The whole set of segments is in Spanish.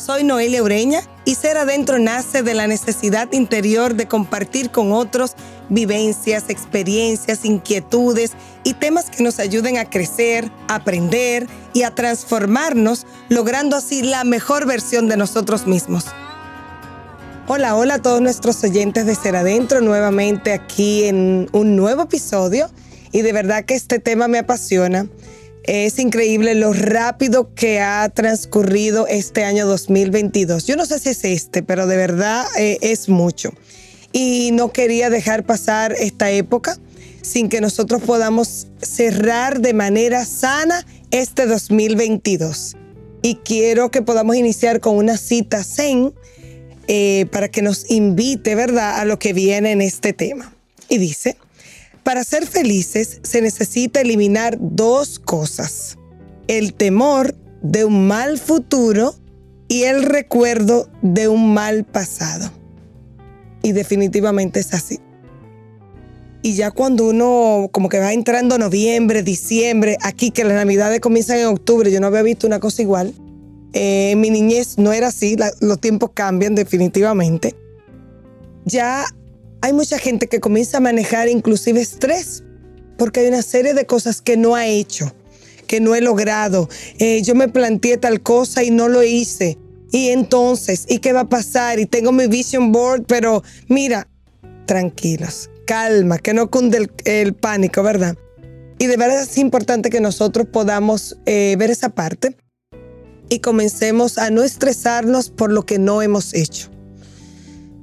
Soy Noelia Ureña y Ser Adentro nace de la necesidad interior de compartir con otros vivencias, experiencias, inquietudes y temas que nos ayuden a crecer, aprender y a transformarnos, logrando así la mejor versión de nosotros mismos. Hola, hola a todos nuestros oyentes de Ser Adentro, nuevamente aquí en un nuevo episodio y de verdad que este tema me apasiona. Es increíble lo rápido que ha transcurrido este año 2022. Yo no sé si es este, pero de verdad eh, es mucho. Y no quería dejar pasar esta época sin que nosotros podamos cerrar de manera sana este 2022. Y quiero que podamos iniciar con una cita zen eh, para que nos invite, ¿verdad?, a lo que viene en este tema. Y dice, para ser felices se necesita eliminar dos cosas. El temor de un mal futuro y el recuerdo de un mal pasado. Y definitivamente es así. Y ya cuando uno como que va entrando noviembre, diciembre, aquí que las navidades comienzan en octubre, yo no había visto una cosa igual. Eh, mi niñez no era así, los tiempos cambian definitivamente. Ya hay mucha gente que comienza a manejar inclusive estrés, porque hay una serie de cosas que no ha hecho, que no he logrado. Eh, yo me planteé tal cosa y no lo hice. Y entonces, ¿y qué va a pasar? Y tengo mi vision board, pero mira, tranquilos, calma, que no cunde el, pánico, ¿verdad? Y de verdad es importante que nosotros podamos eh, ver esa parte y comencemos a no estresarnos por lo que no hemos hecho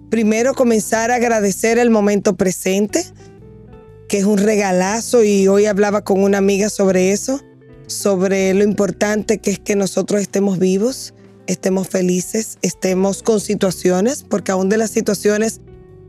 primero comenzar a agradecer el momento presente, que es un regalazo y hoy hablaba con una amiga sobre eso, sobre lo importante que es que nosotros estemos vivos, estemos felices, estemos con situaciones, porque aún de las situaciones,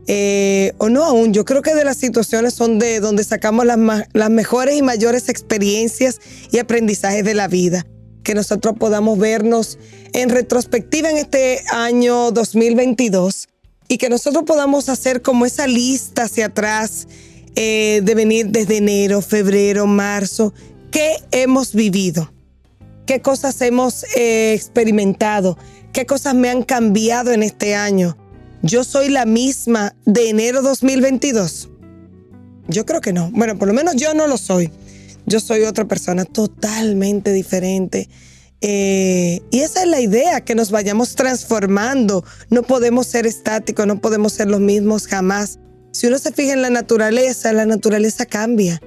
eh, o no aún, yo creo que de las situaciones son de donde sacamos las, las mejores y mayores experiencias y aprendizajes de la vida. Que nosotros podamos vernos en retrospectiva en este año 2022 y que nosotros podamos hacer como esa lista hacia atrás eh, de venir desde enero, febrero, marzo, qué hemos vivido, qué cosas hemos eh, experimentado, qué cosas me han cambiado en este año. Yo soy la misma de enero 2022. Yo creo que no. Bueno, por lo menos yo no lo soy. Yo soy otra persona totalmente diferente. Eh, y esa es la idea, que nos vayamos transformando. No podemos ser estáticos, no podemos ser los mismos jamás. Si uno se fija en la naturaleza, la naturaleza cambia.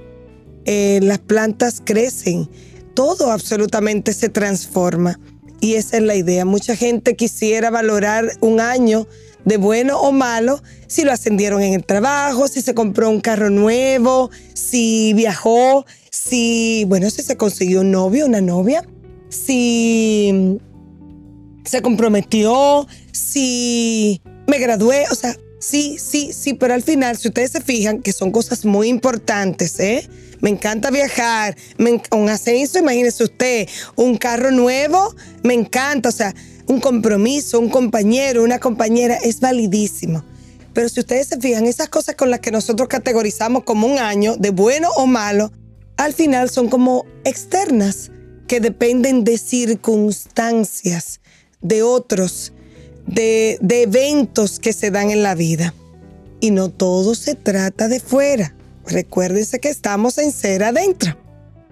Eh, las plantas crecen, todo absolutamente se transforma. Y esa es la idea. Mucha gente quisiera valorar un año de bueno o malo, si lo ascendieron en el trabajo, si se compró un carro nuevo, si viajó, si, bueno, si se consiguió un novio, una novia si se comprometió, si me gradué, o sea, sí, sí, sí, pero al final, si ustedes se fijan, que son cosas muy importantes, ¿eh? Me encanta viajar, un ascenso, imagínese usted, un carro nuevo, me encanta, o sea, un compromiso, un compañero, una compañera, es validísimo. Pero si ustedes se fijan, esas cosas con las que nosotros categorizamos como un año, de bueno o malo, al final son como externas dependen de circunstancias, de otros, de, eventos que se dan en la vida. Y no todo se trata de fuera. Recuérdense que estamos en ser adentro.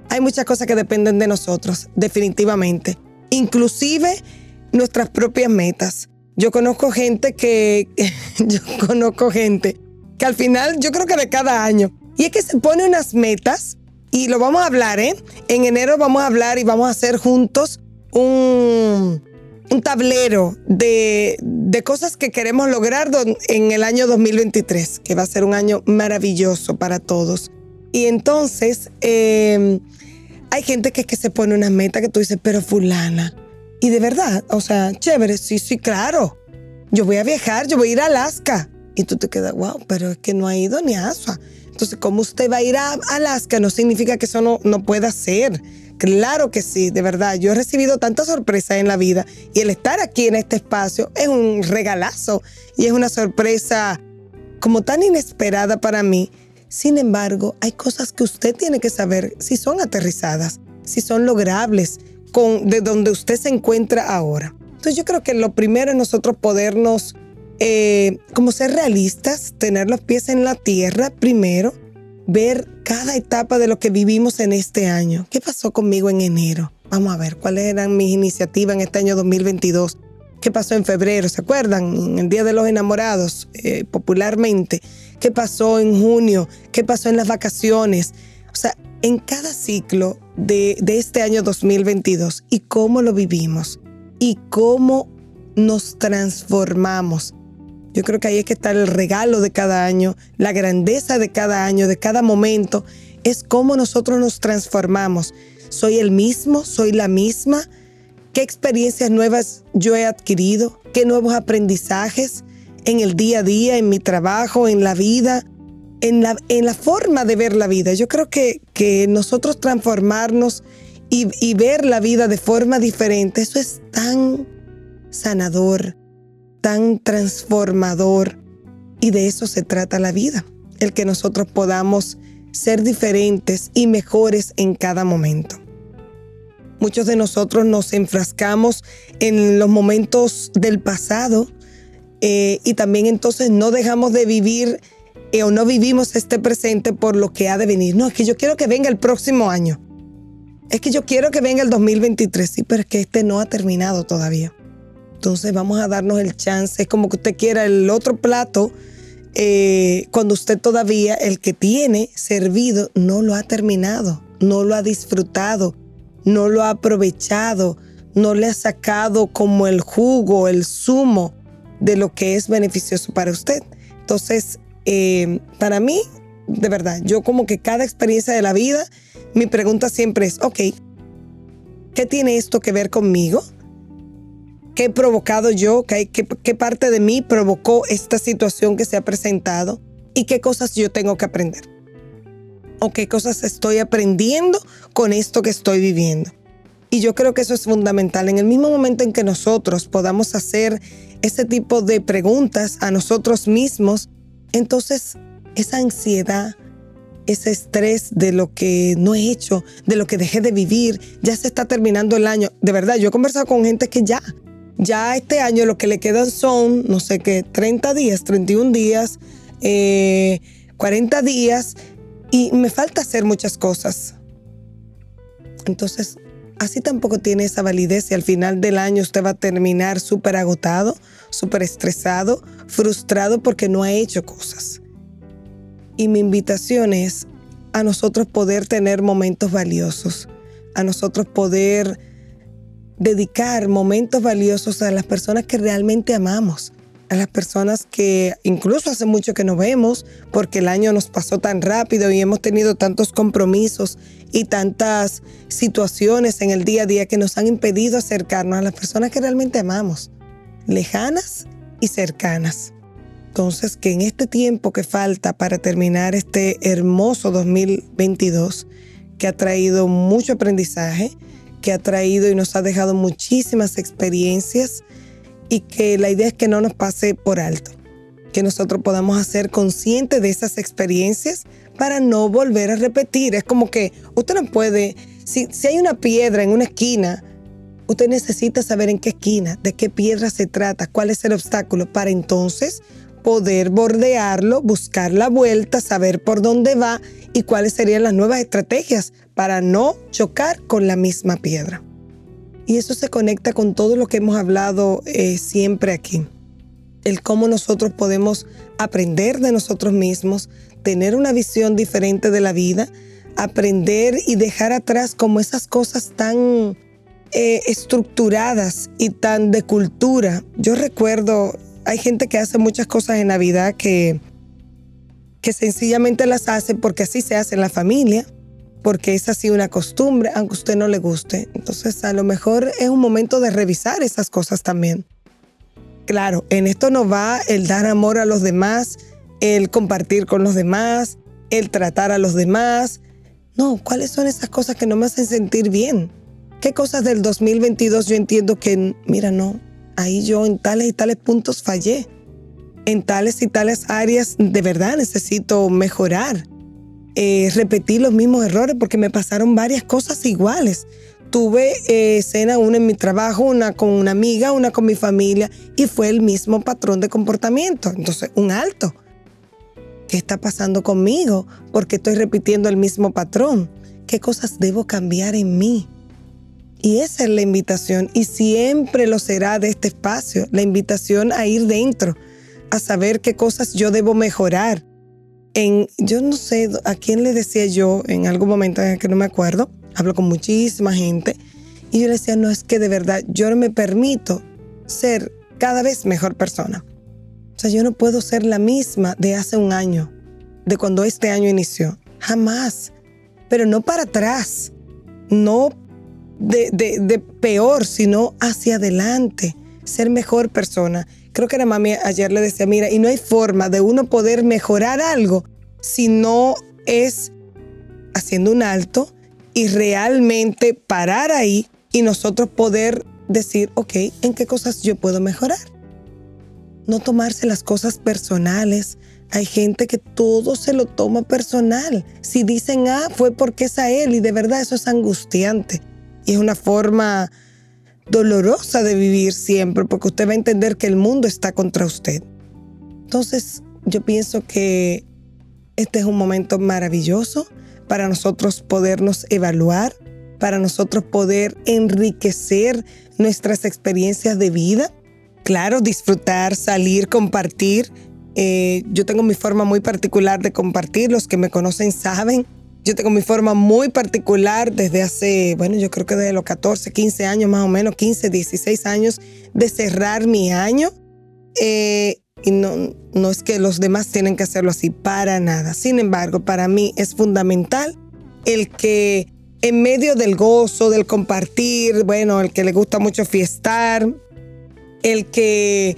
Hay muchas cosas que dependen de nosotros, definitivamente. Inclusive nuestras propias metas. Yo conozco gente que, yo conozco gente que al final, yo creo que de cada año, y es que se pone unas metas y lo vamos a hablar, ¿eh? En enero vamos a hablar y vamos a hacer juntos un, tablero de, cosas que queremos lograr en el año 2023, que va a ser un año maravilloso para todos. Y entonces, em, hay gente que, que se pone una meta que tú dices, pero fulana. Y de verdad, o sea, chévere, sí, sí, claro. Yo voy a viajar, yo voy a ir a Alaska. Y tú te quedas, wow, pero es que no ha ido ni a Asua. Entonces, ¿cómo usted va a ir a Alaska? No significa que eso no, no pueda ser. Claro que sí, de verdad. Yo he recibido tantas sorpresas en la vida y el estar aquí en este espacio es un regalazo y es una sorpresa como tan inesperada para mí. Sin embargo, hay cosas que usted tiene que saber si son aterrizadas, si son logrables con de donde usted se encuentra ahora. Entonces yo creo que lo primero es nosotros podernos, eh, como ser realistas, tener los pies en la tierra primero, ver cada etapa de lo que vivimos en este año. ¿Qué pasó conmigo en enero? Vamos a ver cuáles eran mis iniciativas en este año 2022. ¿Qué pasó en febrero? ¿Se acuerdan? En el Día de los Enamorados, eh, popularmente. ¿Qué pasó en junio? ¿Qué pasó en las vacaciones? O sea, en cada ciclo de, de este año 2022 y cómo lo vivimos y cómo nos transformamos. Yo creo que ahí es que está el regalo de cada año, la grandeza de cada año, de cada momento, es cómo nosotros nos transformamos. ¿Soy el mismo? ¿Soy la misma? ¿Qué experiencias nuevas yo he adquirido? ¿Qué nuevos aprendizajes en el día a día, en mi trabajo, en la vida? En la, en la forma de ver la vida. Yo creo que, que nosotros transformarnos y, ver la vida de forma diferente, eso es tan sanador, tan transformador. Y de eso se trata la vida, el que nosotros podamos ser diferentes y mejores en cada momento. Muchos de nosotros nos enfrascamos en los momentos del pasado eh, y también entonces no dejamos de vivir eh, o no vivimos este presente por lo que ha de venir. No, es que yo quiero que venga el próximo año es que yo quiero que venga el 2023, sí, pero es que este no ha terminado todavía. Entonces vamos a darnos el chance, es como que usted quiera el otro plato, eh, cuando usted todavía el que tiene servido no lo ha terminado, no lo ha disfrutado, no lo ha aprovechado, no le ha sacado como el jugo, el zumo de lo que es beneficioso para usted. Entonces, eh, para mí, de verdad, yo como que cada experiencia de la vida mi pregunta siempre es, ok, ¿qué tiene esto que ver conmigo? ¿Qué he provocado yo? ¿Qué, qué, parte de mí provocó esta situación que se ha presentado? ¿Y qué cosas yo tengo que aprender? ¿O qué cosas estoy aprendiendo con esto que estoy viviendo? Y yo creo que eso es fundamental. En el mismo momento en que nosotros podamos hacer ese tipo de preguntas a nosotros mismos, entonces esa ansiedad, ese estrés de lo que no he hecho, de lo que dejé de vivir, ya se está terminando el año. De verdad, yo he conversado con gente que ya, ya este año lo que le quedan son, no sé qué, 30 días, 31 días, 40 eh, días, y me falta hacer muchas cosas. Entonces, así tampoco tiene esa validez y al final del año usted va a terminar súper agotado, súper estresado, frustrado porque no ha hecho cosas. Y mi invitación es a nosotros poder tener momentos valiosos, a nosotros poder dedicar momentos valiosos a las personas que realmente amamos, a las personas que incluso hace mucho que no vemos, porque el año nos pasó tan rápido y hemos tenido tantos compromisos y tantas situaciones en el día a día que nos han impedido acercarnos a las personas que realmente amamos, lejanas y cercanas. Entonces, que en este tiempo que falta para terminar este hermoso 2022, que ha traído mucho aprendizaje, que ha traído y nos ha dejado muchísimas experiencias y que la idea es que no nos pase por alto, que nosotros podamos hacer conscientes de esas experiencias para no volver a repetir. Es como que usted no puede, si, si hay una piedra en una esquina, usted necesita saber en qué esquina, de qué piedra se trata, cuál es el obstáculo, para entonces poder bordearlo, buscar la vuelta, saber por dónde va y cuáles serían las nuevas estrategias para no chocar con la misma piedra. Y eso se conecta con todo lo que hemos hablado eh, siempre aquí. El cómo nosotros podemos aprender de nosotros mismos, tener una visión diferente de la vida, aprender y dejar atrás como esas cosas tan eh, estructuradas y tan de cultura. Yo recuerdo hay gente que hace muchas cosas en Navidad que, que sencillamente las hace porque así se hace en la familia, porque es así una costumbre, aunque usted no le guste. Entonces, a lo mejor es un momento de revisar esas cosas también. Claro, en esto no va el dar amor a los demás, el compartir con los demás, el tratar a los demás. No, ¿cuáles son esas cosas que no me hacen sentir bien? ¿Qué cosas del 2022 yo entiendo que, mira, no, ahí yo en tales y tales puntos fallé. En tales y tales áreas de verdad necesito mejorar. Eh, repetir los mismos errores porque me pasaron varias cosas iguales. tuve eh, escena una en mi trabajo, una con una amiga, una con mi familia, y fue el mismo patrón de comportamiento. Entonces, un alto. ¿Qué está pasando conmigo? Porque estoy repitiendo el mismo patrón. ¿Qué cosas debo cambiar en mí? Y esa es la invitación, y siempre lo será de este espacio, la invitación a ir dentro, a saber qué cosas yo debo mejorar. En, yo no sé a quién le decía yo en algún momento en que no me acuerdo, hablo con muchísima gente, y yo le decía, no, es que de verdad yo no me permito ser cada vez mejor persona. O sea, yo no puedo ser la misma de hace un año, de cuando este año inició. Jamás. Pero no para atrás, no de, peor, sino hacia adelante, ser mejor persona. Creo que la mami ayer le decía, mira, y no hay forma de uno poder mejorar algo si no es haciendo un alto y realmente parar ahí y nosotros poder decir, ok, ¿en qué cosas yo puedo mejorar? No tomarse las cosas personales. Hay gente que todo se lo toma personal. Si dicen, ah, fue porque es a él y de verdad eso es angustiante. Y es una forma dolorosa de vivir siempre porque usted va a entender que el mundo está contra usted. Entonces, yo pienso que este es un momento maravilloso para nosotros podernos evaluar, para nosotros poder enriquecer nuestras experiencias de vida. Claro, disfrutar, salir, compartir. Eh, yo tengo mi forma muy particular de compartir, los que me conocen saben. Yo tengo mi forma muy particular desde hace, bueno, yo creo que desde los 14, 15 años más o menos, 15, 16 años, de cerrar mi año. Eh, y no, no es que los demás tienen que hacerlo así, para nada. Sin embargo, para mí es fundamental el que en medio del gozo, del compartir, bueno, el que le gusta mucho fiestar, el que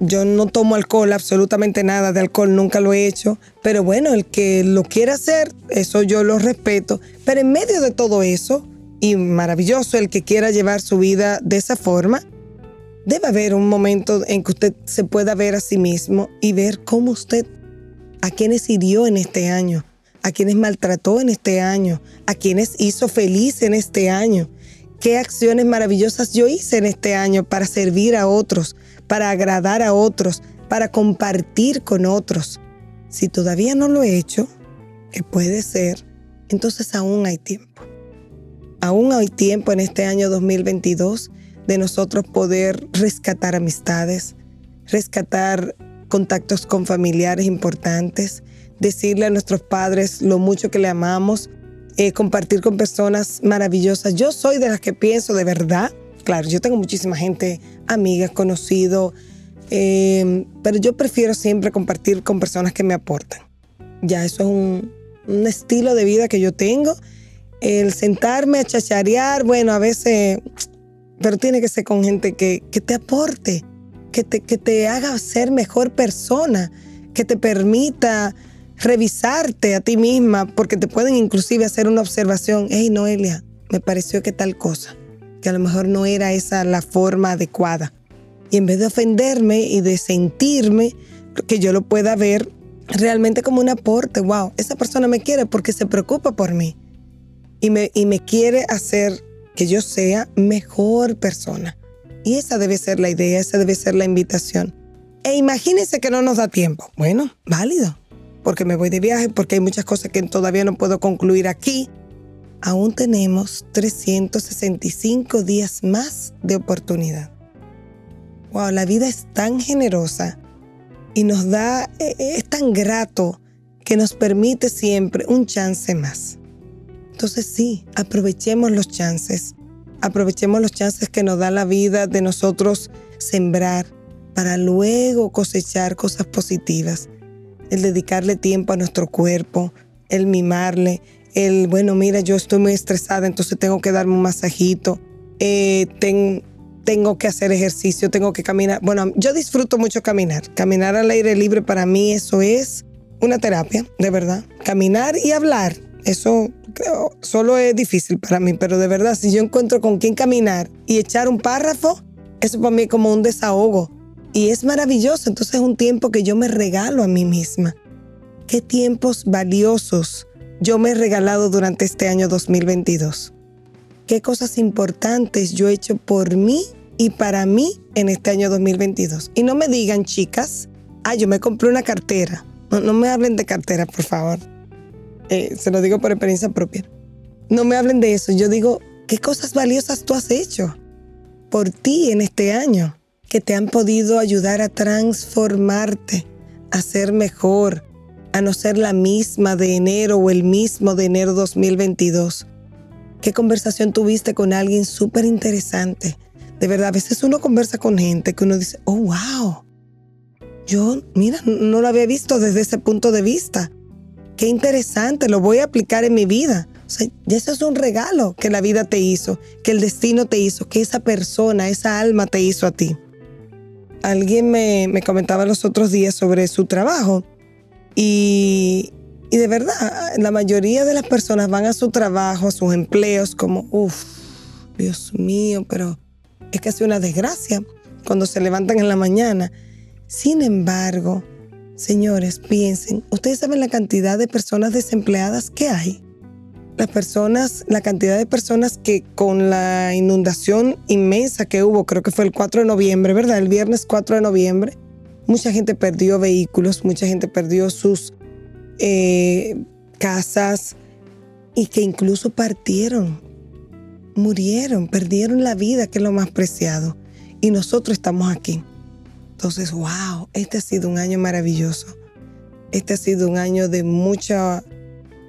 yo no tomo alcohol, absolutamente nada de alcohol, nunca lo he hecho, pero bueno, el que lo quiera hacer, eso yo lo respeto, pero en medio de todo eso, y maravilloso el que quiera llevar su vida de esa forma, Debe haber un momento en que usted se pueda ver a sí mismo y ver cómo usted, a quienes hirió en este año, a quienes maltrató en este año, a quienes hizo feliz en este año, qué acciones maravillosas yo hice en este año para servir a otros, para agradar a otros, para compartir con otros. Si todavía no lo he hecho, que puede ser, entonces aún hay tiempo. Aún hay tiempo en este año 2022 de nosotros poder rescatar amistades, rescatar contactos con familiares importantes, decirle a nuestros padres lo mucho que le amamos, eh, compartir con personas maravillosas. Yo soy de las que pienso de verdad, claro, yo tengo muchísima gente, amigas, conocidos, eh, pero yo prefiero siempre compartir con personas que me aportan. Ya, eso es un, un estilo de vida que yo tengo. El sentarme a chacharear, bueno, a veces pero tiene que ser con gente que, te aporte, que te, que te haga ser mejor persona, que te permita revisarte a ti misma, porque te pueden inclusive hacer una observación, hey Noelia, me pareció que tal cosa, que a lo mejor no era esa la forma adecuada. Y en vez de ofenderme y de sentirme, que yo lo pueda ver realmente como un aporte, wow, esa persona me quiere porque se preocupa por mí y me, y me quiere hacer que yo sea mejor persona. Y esa debe ser la idea, esa debe ser la invitación. E imagínense que no nos da tiempo. Bueno, válido, porque me voy de viaje, porque hay muchas cosas que todavía no puedo concluir aquí. Aún tenemos 365 días más de oportunidad. Wow, la vida es tan generosa y nos da, e, e, es tan grato que nos permite siempre un chance más. Entonces sí, aprovechemos los chances. Aprovechemos los chances que nos da la vida de nosotros sembrar para luego cosechar cosas positivas. El dedicarle tiempo a nuestro cuerpo, el mimarle, el, bueno, mira, yo estoy muy estresada, entonces tengo que darme un masajito, eh, tengo que hacer ejercicio, tengo que caminar. Bueno, yo disfruto mucho caminar. Caminar al aire libre para mí eso es una terapia, de verdad. Caminar y hablar eso solo es difícil para mí, pero de verdad, si yo encuentro con quién caminar y echar un párrafo, eso para mí es como un desahogo. Y es maravilloso, entonces es un tiempo que yo me regalo a mí misma. Qué tiempos valiosos yo me he regalado durante este año 2022. qué cosas importantes yo he hecho por mí y para mí en este año 2022. Y no me digan, chicas, ah, yo me compré una cartera. No, me hablen de cartera, por favor. Eh, se lo digo por experiencia propia. No me hablen de eso. Yo digo, ¿qué cosas valiosas tú has hecho por ti en este año que te han podido ayudar a transformarte, a ser mejor, a no ser la misma de enero o el mismo de enero 2022? ¿Qué conversación tuviste con alguien súper interesante? De verdad, a veces uno conversa con gente que uno dice, oh, wow, yo, mira, no lo había visto desde ese punto de vista. Qué interesante, lo voy a aplicar en mi vida. O sea, ya eso es un regalo que la vida te hizo, que el destino te hizo, que esa persona, esa alma te hizo a ti. Alguien me, me comentaba los otros días sobre su trabajo y, de verdad, la mayoría de las personas van a su trabajo, a sus empleos, como, uff, Dios mío, pero es casi una desgracia cuando se levantan en la mañana. Sin embargo, señores, piensen, ustedes saben la cantidad de personas desempleadas que hay. Las personas, la cantidad de personas que con la inundación inmensa que hubo, creo que fue el 4 de noviembre, ¿verdad? El viernes 4 de noviembre, mucha gente perdió vehículos, mucha gente perdió sus eh, casas y que incluso partieron murieron, perdieron la vida, que es lo más preciado. Y nosotros estamos aquí. Entonces, wow, este ha sido un año maravilloso. Este ha sido un año de muchas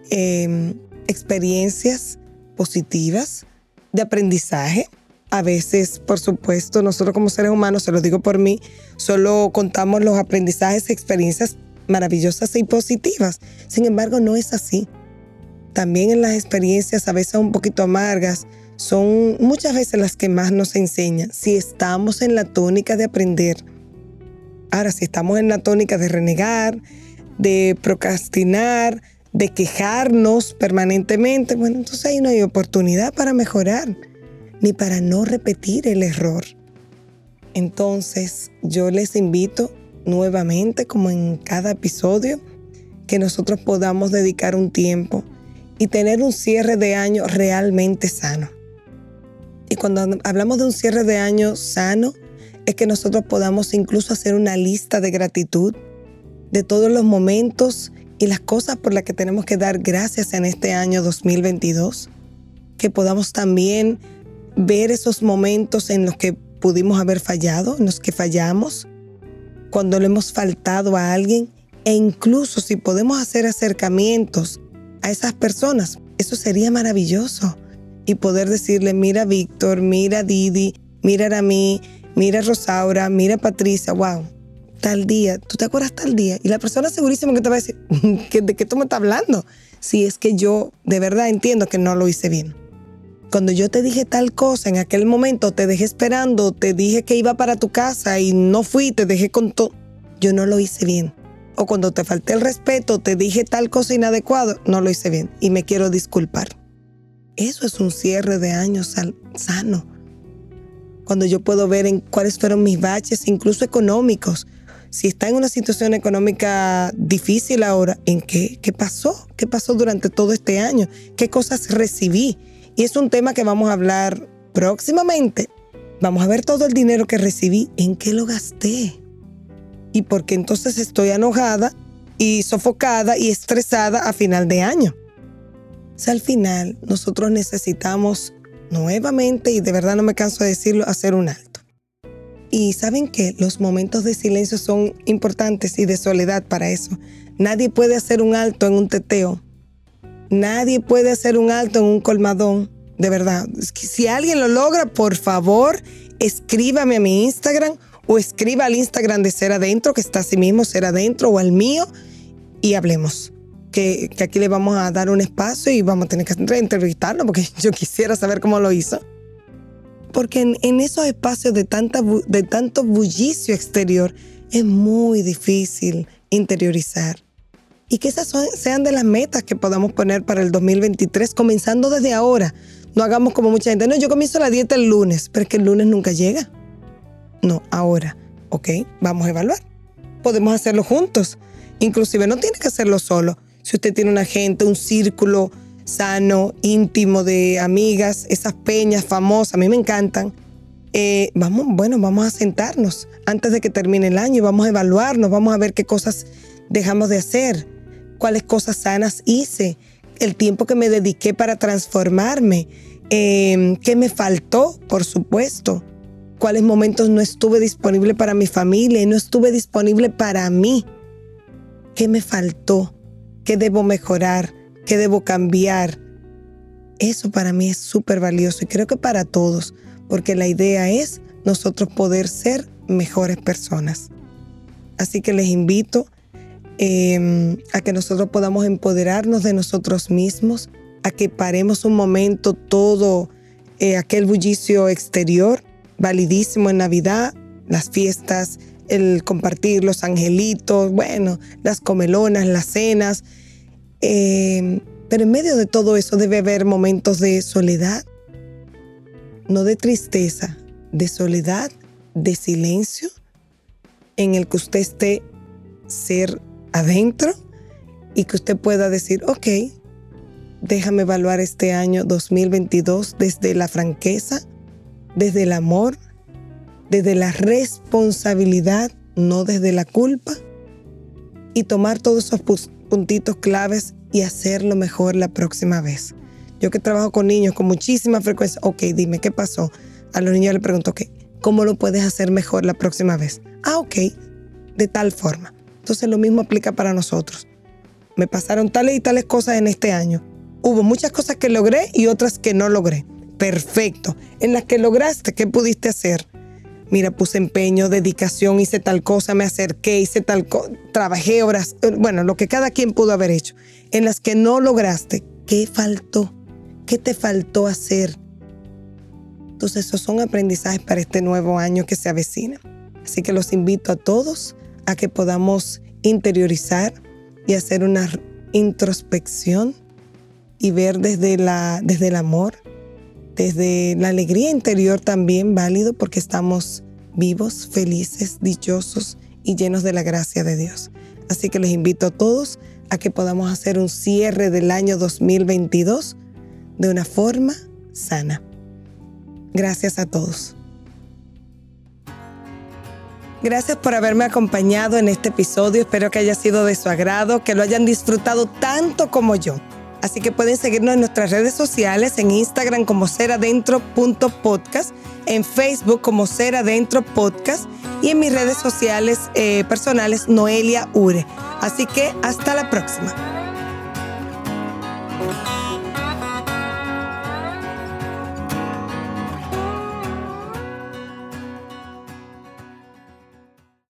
em, experiencias positivas, de aprendizaje. A veces, por supuesto, nosotros como seres humanos, se lo digo por mí, solo contamos los aprendizajes, experiencias maravillosas y positivas. Sin embargo, no es así. También en las experiencias a veces un poquito amargas, son muchas veces las que más nos enseñan si estamos en la tónica de aprender. Ahora, si estamos en la tónica de renegar, de procrastinar, de quejarnos permanentemente, bueno, entonces ahí no hay oportunidad para mejorar, ni para no repetir el error. Entonces, yo les invito nuevamente, como en cada episodio, que nosotros podamos dedicar un tiempo y tener un cierre de año realmente sano. Y cuando hablamos de un cierre de año sano, es que nosotros podamos incluso hacer una lista de gratitud de todos los momentos y las cosas por las que tenemos que dar gracias en este año 2022. Que podamos también ver esos momentos en los que pudimos haber fallado, en los que fallamos, cuando le hemos faltado a alguien e incluso si podemos hacer acercamientos a esas personas, eso sería maravilloso y poder decirle, mira Víctor, mira Didi, mira a mí, mira Rosaura, mira Patricia, wow, tal día, ¿tú te acuerdas tal día? Y la persona segurísima que te va a decir, ¿de qué tú me estás hablando? Si es que yo de verdad entiendo que no lo hice bien. Cuando yo te dije tal cosa en aquel momento, te dejé esperando, te dije que iba para tu casa y no fui, te dejé con todo, yo no lo hice bien. O cuando te falté el respeto, te dije tal cosa inadecuada, no lo hice bien y me quiero disculpar. Eso es un cierre de año sano. Cuando yo puedo ver en cuáles fueron mis baches, incluso económicos. Si está en una situación económica difícil ahora, ¿en qué? ¿Qué pasó? ¿Qué pasó durante todo este año? ¿Qué cosas recibí? Y es un tema que vamos a hablar próximamente. Vamos a ver todo el dinero que recibí, en qué lo gasté. Y porque entonces estoy enojada y sofocada y estresada a final de año al final nosotros necesitamos nuevamente, y de verdad no me canso de decirlo, hacer un alto. Y saben que los momentos de silencio son importantes y de soledad para eso. Nadie puede hacer un alto en un teteo. Nadie puede hacer un alto en un colmadón. De verdad. Si alguien lo logra, por favor, escríbame a mi Instagram o escriba al Instagram de Ser Adentro, que está así mismo, Ser Adentro, o al mío, y hablemos que, aquí le vamos a dar un espacio y vamos a tener que entrevistarlo porque yo quisiera saber cómo lo hizo. Porque en, esos espacios de, tanta, de tanto bullicio exterior es muy difícil interiorizar. Y que esas sean de las metas que podamos poner para el 2023, comenzando desde ahora. No hagamos como mucha gente, no, yo comienzo la dieta el lunes, pero es que el lunes nunca llega. No, ahora, ¿ok? Vamos a evaluar. Podemos hacerlo juntos. Inclusive no tiene que hacerlo solo si usted tiene una gente, un círculo sano, íntimo de amigas, esas peñas famosas, a mí me encantan. Eh, vamos, bueno, vamos a sentarnos antes de que termine el año y vamos a evaluarnos, vamos a ver qué cosas dejamos de hacer, cuáles cosas sanas hice, el tiempo que me dediqué para transformarme, eh, qué me faltó, por supuesto, cuáles momentos no estuve disponible para mi familia y no estuve disponible para mí, qué me faltó, qué debo mejorar, qué debo cambiar. Eso para mí es súper valioso y creo que para todos, porque la idea es nosotros poder ser mejores personas. Así que les invito em, a que nosotros podamos empoderarnos de nosotros mismos, a que paremos un momento todo eh, aquel bullicio exterior, validísimo en Navidad, las fiestas, el compartir los angelitos, bueno, las comelonas, las cenas. Em, pero en medio de todo eso debe haber momentos de soledad, no de tristeza, de soledad, de silencio, en el que usted esté ser adentro y que usted pueda decir, ok, déjame evaluar este año 2022 desde la franqueza, desde el amor, desde la responsabilidad, no desde la culpa, y tomar todos esos puntitos claves y hacerlo mejor la próxima vez. Yo que trabajo con niños con muchísima frecuencia, ok, dime, ¿qué pasó? A los niños les pregunto, ok, ¿cómo lo puedes hacer mejor la próxima vez? Ah, ok, de tal forma. Entonces lo mismo aplica para nosotros. Me pasaron tales y tales cosas en este año. Hubo muchas cosas que logré y otras que no logré. Perfecto. En las que lograste, ¿qué pudiste hacer? Mira, puse empeño, dedicación, hice tal cosa, me acerqué, hice tal cosa, trabajé horas, eh, bueno, lo que cada quien pudo haber hecho. En las que no lograste, ¿qué faltó? ¿Qué te faltó hacer? Entonces, esos son aprendizajes para este nuevo año que se avecina. Así que los invito a todos a que podamos interiorizar y hacer una introspección y ver desde, la, desde el amor, desde la alegría interior también válido porque estamos vivos, felices, dichosos y llenos de la gracia de Dios. Así que les invito a todos a que podamos hacer un cierre del año 2022 de una forma sana. Gracias a todos. Gracias por haberme acompañado en este episodio. Espero que haya sido de su agrado, que lo hayan disfrutado tanto como yo. Así que pueden seguirnos en nuestras redes sociales, en Instagram como seradentro.podcast, en Facebook como Seradentro Podcast y en mis redes sociales eh, personales Noelia Ure. Así que hasta la próxima.